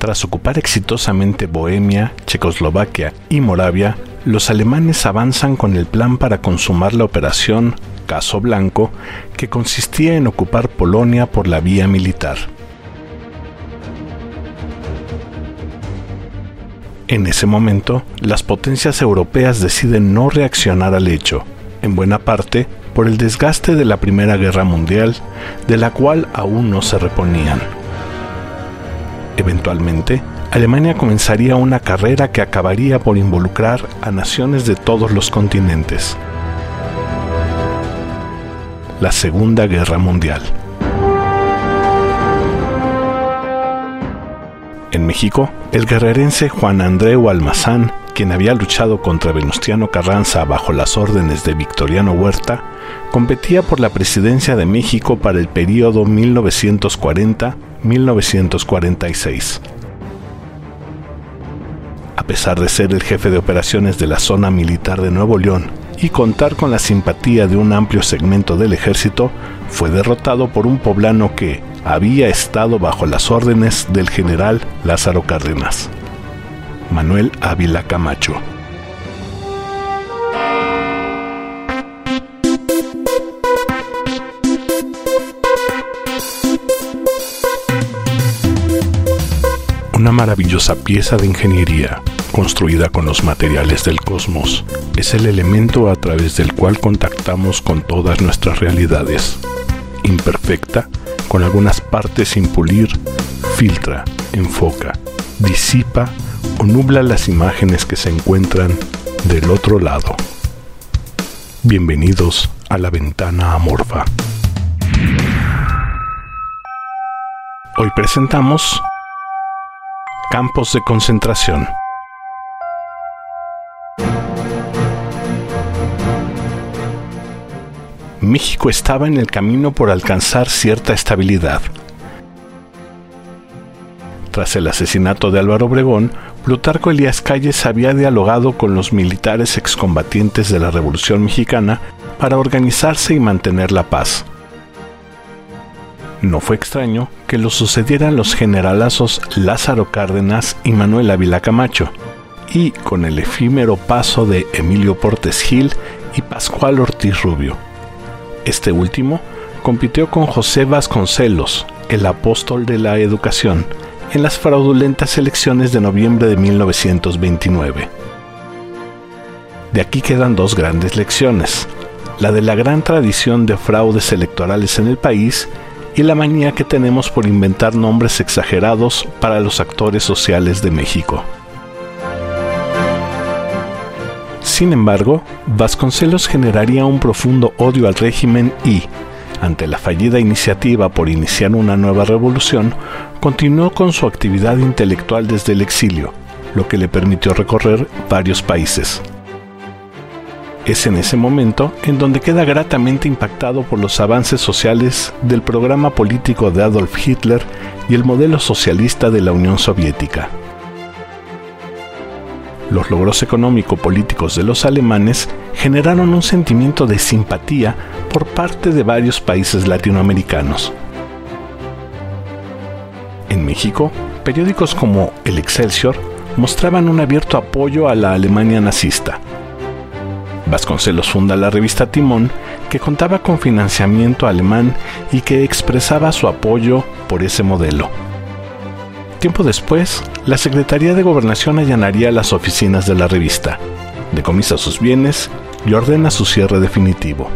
Tras ocupar exitosamente Bohemia, Checoslovaquia y Moravia, los alemanes avanzan con el plan para consumar la operación Caso Blanco, que consistía en ocupar Polonia por la vía militar. En ese momento, las potencias europeas deciden no reaccionar al hecho, en buena parte por el desgaste de la Primera Guerra Mundial, de la cual aún no se reponían. Eventualmente, Alemania comenzaría una carrera que acabaría por involucrar a naciones de todos los continentes. La Segunda Guerra Mundial. En México, el guerrerense Juan Andreu Almazán, quien había luchado contra Venustiano Carranza bajo las órdenes de Victoriano Huerta, competía por la presidencia de México para el período 1940-1946. A pesar de ser el jefe de operaciones de la zona militar de Nuevo León y contar con la simpatía de un amplio segmento del ejército, fue derrotado por un poblano que, había estado bajo las órdenes del general Lázaro Cárdenas. Manuel Ávila Camacho. Una maravillosa pieza de ingeniería, construida con los materiales del cosmos, es el elemento a través del cual contactamos con todas nuestras realidades. Imperfecta, con algunas partes sin pulir, filtra, enfoca, disipa o nubla las imágenes que se encuentran del otro lado. Bienvenidos a la ventana amorfa. Hoy presentamos Campos de concentración. México estaba en el camino por alcanzar cierta estabilidad. Tras el asesinato de Álvaro Obregón, Plutarco Elías Calles había dialogado con los militares excombatientes de la Revolución Mexicana para organizarse y mantener la paz. No fue extraño que lo sucedieran los generalazos Lázaro Cárdenas y Manuel Ávila Camacho, y con el efímero paso de Emilio Portes Gil y Pascual Ortiz Rubio. Este último compitió con José Vasconcelos, el apóstol de la educación, en las fraudulentas elecciones de noviembre de 1929. De aquí quedan dos grandes lecciones, la de la gran tradición de fraudes electorales en el país y la manía que tenemos por inventar nombres exagerados para los actores sociales de México. Sin embargo, Vasconcelos generaría un profundo odio al régimen y, ante la fallida iniciativa por iniciar una nueva revolución, continuó con su actividad intelectual desde el exilio, lo que le permitió recorrer varios países. Es en ese momento en donde queda gratamente impactado por los avances sociales del programa político de Adolf Hitler y el modelo socialista de la Unión Soviética los logros económico-políticos de los alemanes generaron un sentimiento de simpatía por parte de varios países latinoamericanos. En México, periódicos como El Excelsior mostraban un abierto apoyo a la Alemania nazista. Vasconcelos funda la revista Timón, que contaba con financiamiento alemán y que expresaba su apoyo por ese modelo. Tiempo después, la Secretaría de Gobernación allanaría las oficinas de la revista, decomisa sus bienes y ordena su cierre definitivo.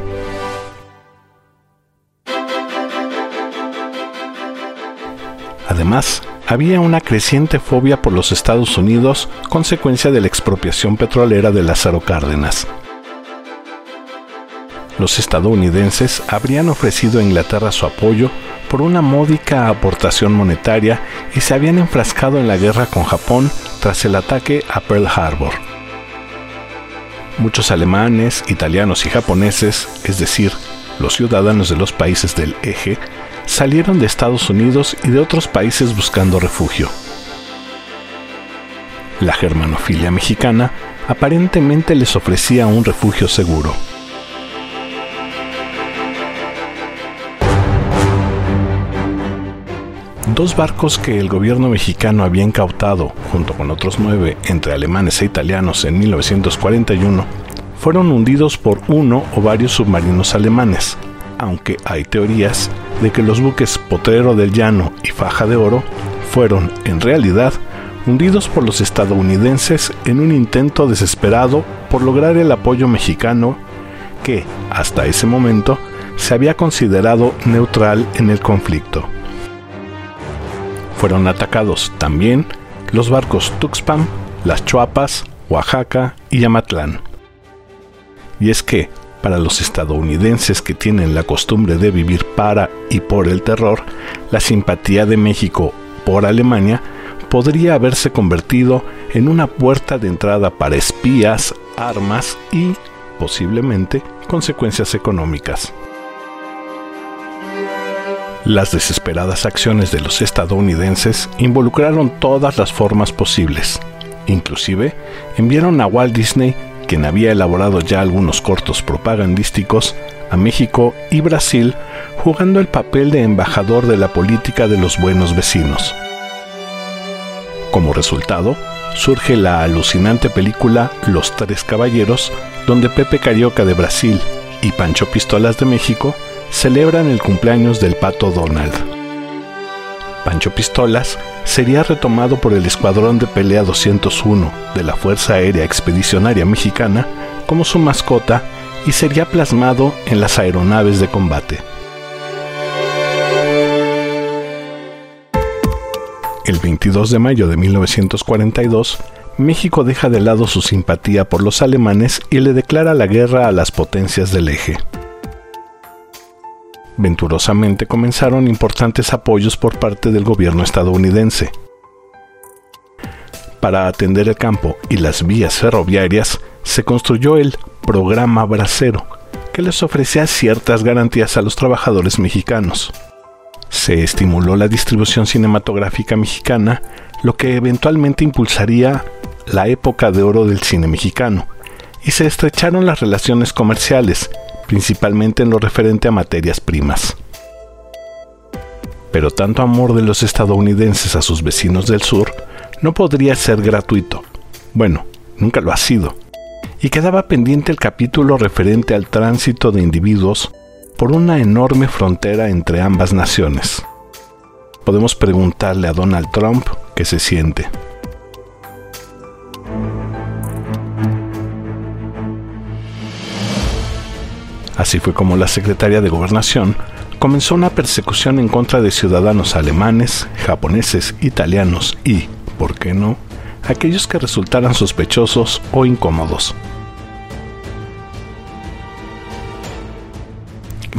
Además, había una creciente fobia por los Estados Unidos consecuencia de la expropiación petrolera de Lázaro Cárdenas. Los estadounidenses habrían ofrecido a Inglaterra su apoyo por una módica aportación monetaria y se habían enfrascado en la guerra con Japón tras el ataque a Pearl Harbor. Muchos alemanes, italianos y japoneses, es decir, los ciudadanos de los países del eje, salieron de Estados Unidos y de otros países buscando refugio. La germanofilia mexicana aparentemente les ofrecía un refugio seguro. Dos barcos que el gobierno mexicano había incautado, junto con otros nueve entre alemanes e italianos en 1941, fueron hundidos por uno o varios submarinos alemanes, aunque hay teorías de que los buques Potrero del Llano y Faja de Oro fueron, en realidad, hundidos por los estadounidenses en un intento desesperado por lograr el apoyo mexicano que, hasta ese momento, se había considerado neutral en el conflicto. Fueron atacados también los barcos Tuxpan, Las Chuapas, Oaxaca y Yamatlán. Y es que, para los estadounidenses que tienen la costumbre de vivir para y por el terror, la simpatía de México por Alemania podría haberse convertido en una puerta de entrada para espías, armas y, posiblemente, consecuencias económicas. Las desesperadas acciones de los estadounidenses involucraron todas las formas posibles. Inclusive, enviaron a Walt Disney, quien había elaborado ya algunos cortos propagandísticos, a México y Brasil, jugando el papel de embajador de la política de los buenos vecinos. Como resultado, surge la alucinante película Los Tres Caballeros, donde Pepe Carioca de Brasil y Pancho Pistolas de México celebran el cumpleaños del pato Donald. Pancho Pistolas sería retomado por el Escuadrón de Pelea 201 de la Fuerza Aérea Expedicionaria Mexicana como su mascota y sería plasmado en las aeronaves de combate. El 22 de mayo de 1942, México deja de lado su simpatía por los alemanes y le declara la guerra a las potencias del eje. Venturosamente comenzaron importantes apoyos por parte del gobierno estadounidense. Para atender el campo y las vías ferroviarias, se construyó el Programa Bracero, que les ofrecía ciertas garantías a los trabajadores mexicanos se estimuló la distribución cinematográfica mexicana, lo que eventualmente impulsaría la época de oro del cine mexicano, y se estrecharon las relaciones comerciales, principalmente en lo referente a materias primas. Pero tanto amor de los estadounidenses a sus vecinos del sur no podría ser gratuito. Bueno, nunca lo ha sido. Y quedaba pendiente el capítulo referente al tránsito de individuos por una enorme frontera entre ambas naciones. Podemos preguntarle a Donald Trump qué se siente. Así fue como la secretaria de Gobernación comenzó una persecución en contra de ciudadanos alemanes, japoneses, italianos y, ¿por qué no?, aquellos que resultaran sospechosos o incómodos.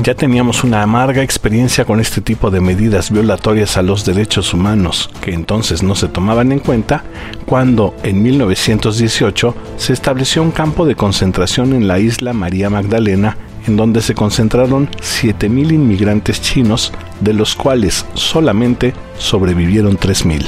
Ya teníamos una amarga experiencia con este tipo de medidas violatorias a los derechos humanos, que entonces no se tomaban en cuenta, cuando en 1918 se estableció un campo de concentración en la isla María Magdalena, en donde se concentraron 7.000 inmigrantes chinos, de los cuales solamente sobrevivieron 3.000.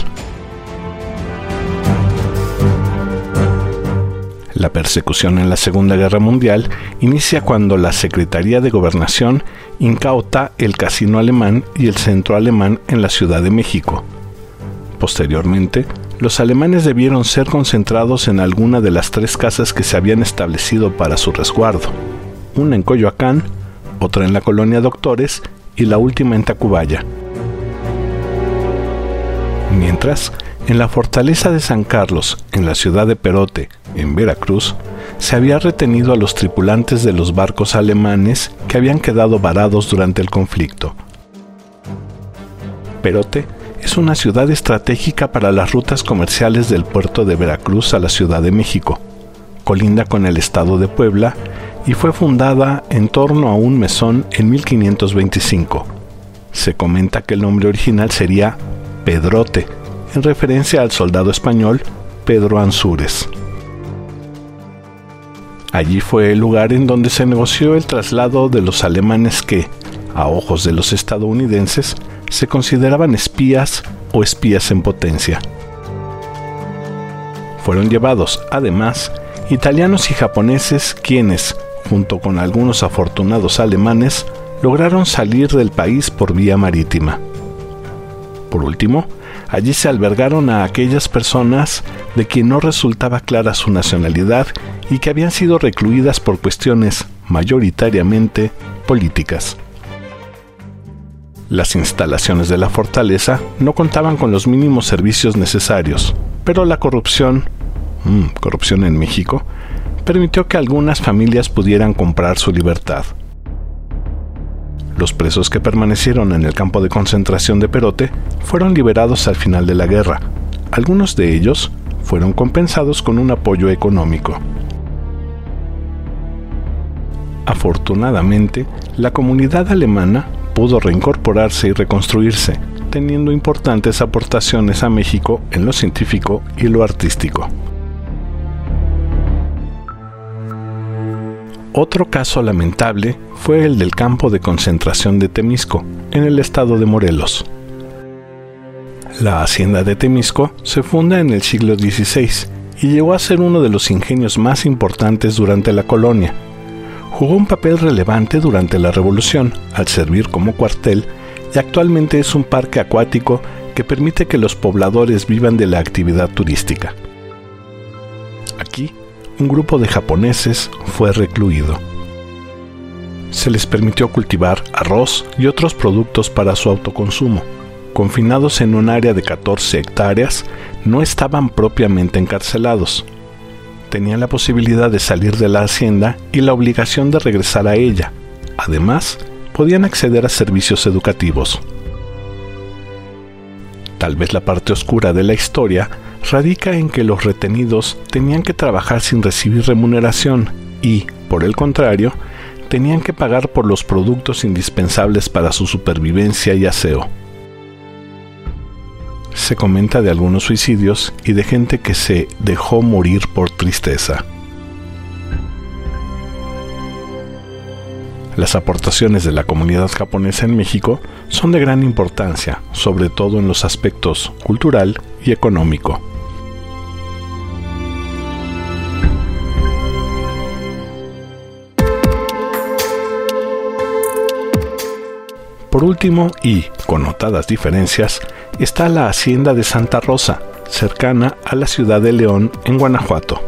La persecución en la Segunda Guerra Mundial inicia cuando la Secretaría de Gobernación incauta el casino alemán y el centro alemán en la Ciudad de México. Posteriormente, los alemanes debieron ser concentrados en alguna de las tres casas que se habían establecido para su resguardo, una en Coyoacán, otra en la colonia Doctores y la última en Tacubaya. Mientras, en la fortaleza de San Carlos, en la ciudad de Perote, en Veracruz, se había retenido a los tripulantes de los barcos alemanes que habían quedado varados durante el conflicto. Perote es una ciudad estratégica para las rutas comerciales del puerto de Veracruz a la Ciudad de México. Colinda con el estado de Puebla y fue fundada en torno a un mesón en 1525. Se comenta que el nombre original sería Pedrote, en referencia al soldado español Pedro Ansúrez. Allí fue el lugar en donde se negoció el traslado de los alemanes que, a ojos de los estadounidenses, se consideraban espías o espías en potencia. Fueron llevados, además, italianos y japoneses quienes, junto con algunos afortunados alemanes, lograron salir del país por vía marítima. Por último, allí se albergaron a aquellas personas de quien no resultaba clara su nacionalidad y que habían sido recluidas por cuestiones mayoritariamente políticas. Las instalaciones de la fortaleza no contaban con los mínimos servicios necesarios, pero la corrupción, mmm, corrupción en México, permitió que algunas familias pudieran comprar su libertad. Los presos que permanecieron en el campo de concentración de Perote fueron liberados al final de la guerra. Algunos de ellos fueron compensados con un apoyo económico. Afortunadamente, la comunidad alemana pudo reincorporarse y reconstruirse, teniendo importantes aportaciones a México en lo científico y lo artístico. Otro caso lamentable fue el del campo de concentración de Temisco, en el estado de Morelos. La hacienda de Temisco se funda en el siglo XVI y llegó a ser uno de los ingenios más importantes durante la colonia, Jugó un papel relevante durante la Revolución al servir como cuartel y actualmente es un parque acuático que permite que los pobladores vivan de la actividad turística. Un grupo de japoneses fue recluido. Se les permitió cultivar arroz y otros productos para su autoconsumo. Confinados en un área de 14 hectáreas, no estaban propiamente encarcelados, tenían la posibilidad de salir de la hacienda y la obligación de regresar a ella. Además, podían acceder a servicios educativos. Tal vez la parte oscura de la historia radica en que los retenidos tenían que trabajar sin recibir remuneración y, por el contrario, tenían que pagar por los productos indispensables para su supervivencia y aseo se comenta de algunos suicidios y de gente que se dejó morir por tristeza. Las aportaciones de la comunidad japonesa en México son de gran importancia, sobre todo en los aspectos cultural y económico. Por último, y con notadas diferencias, está la hacienda de Santa Rosa, cercana a la ciudad de León, en Guanajuato.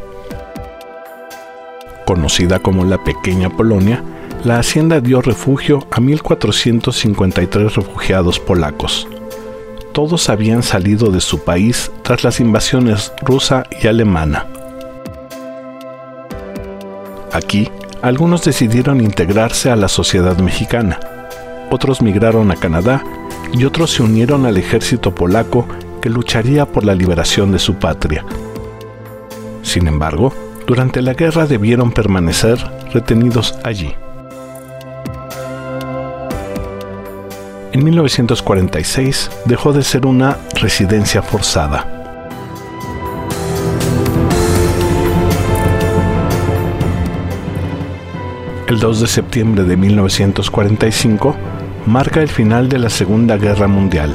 Conocida como la Pequeña Polonia, la hacienda dio refugio a 1.453 refugiados polacos. Todos habían salido de su país tras las invasiones rusa y alemana. Aquí, algunos decidieron integrarse a la sociedad mexicana, otros migraron a Canadá y otros se unieron al ejército polaco que lucharía por la liberación de su patria. Sin embargo, durante la guerra debieron permanecer retenidos allí. En 1946 dejó de ser una residencia forzada. El 2 de septiembre de 1945, marca el final de la Segunda Guerra Mundial.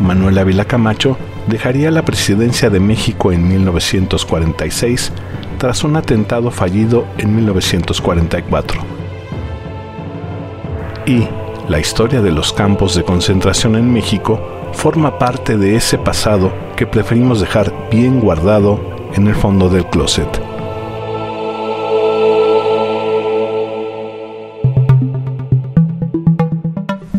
Manuel Ávila Camacho dejaría la presidencia de México en 1946 tras un atentado fallido en 1944. Y la historia de los campos de concentración en México forma parte de ese pasado que preferimos dejar bien guardado en el fondo del closet.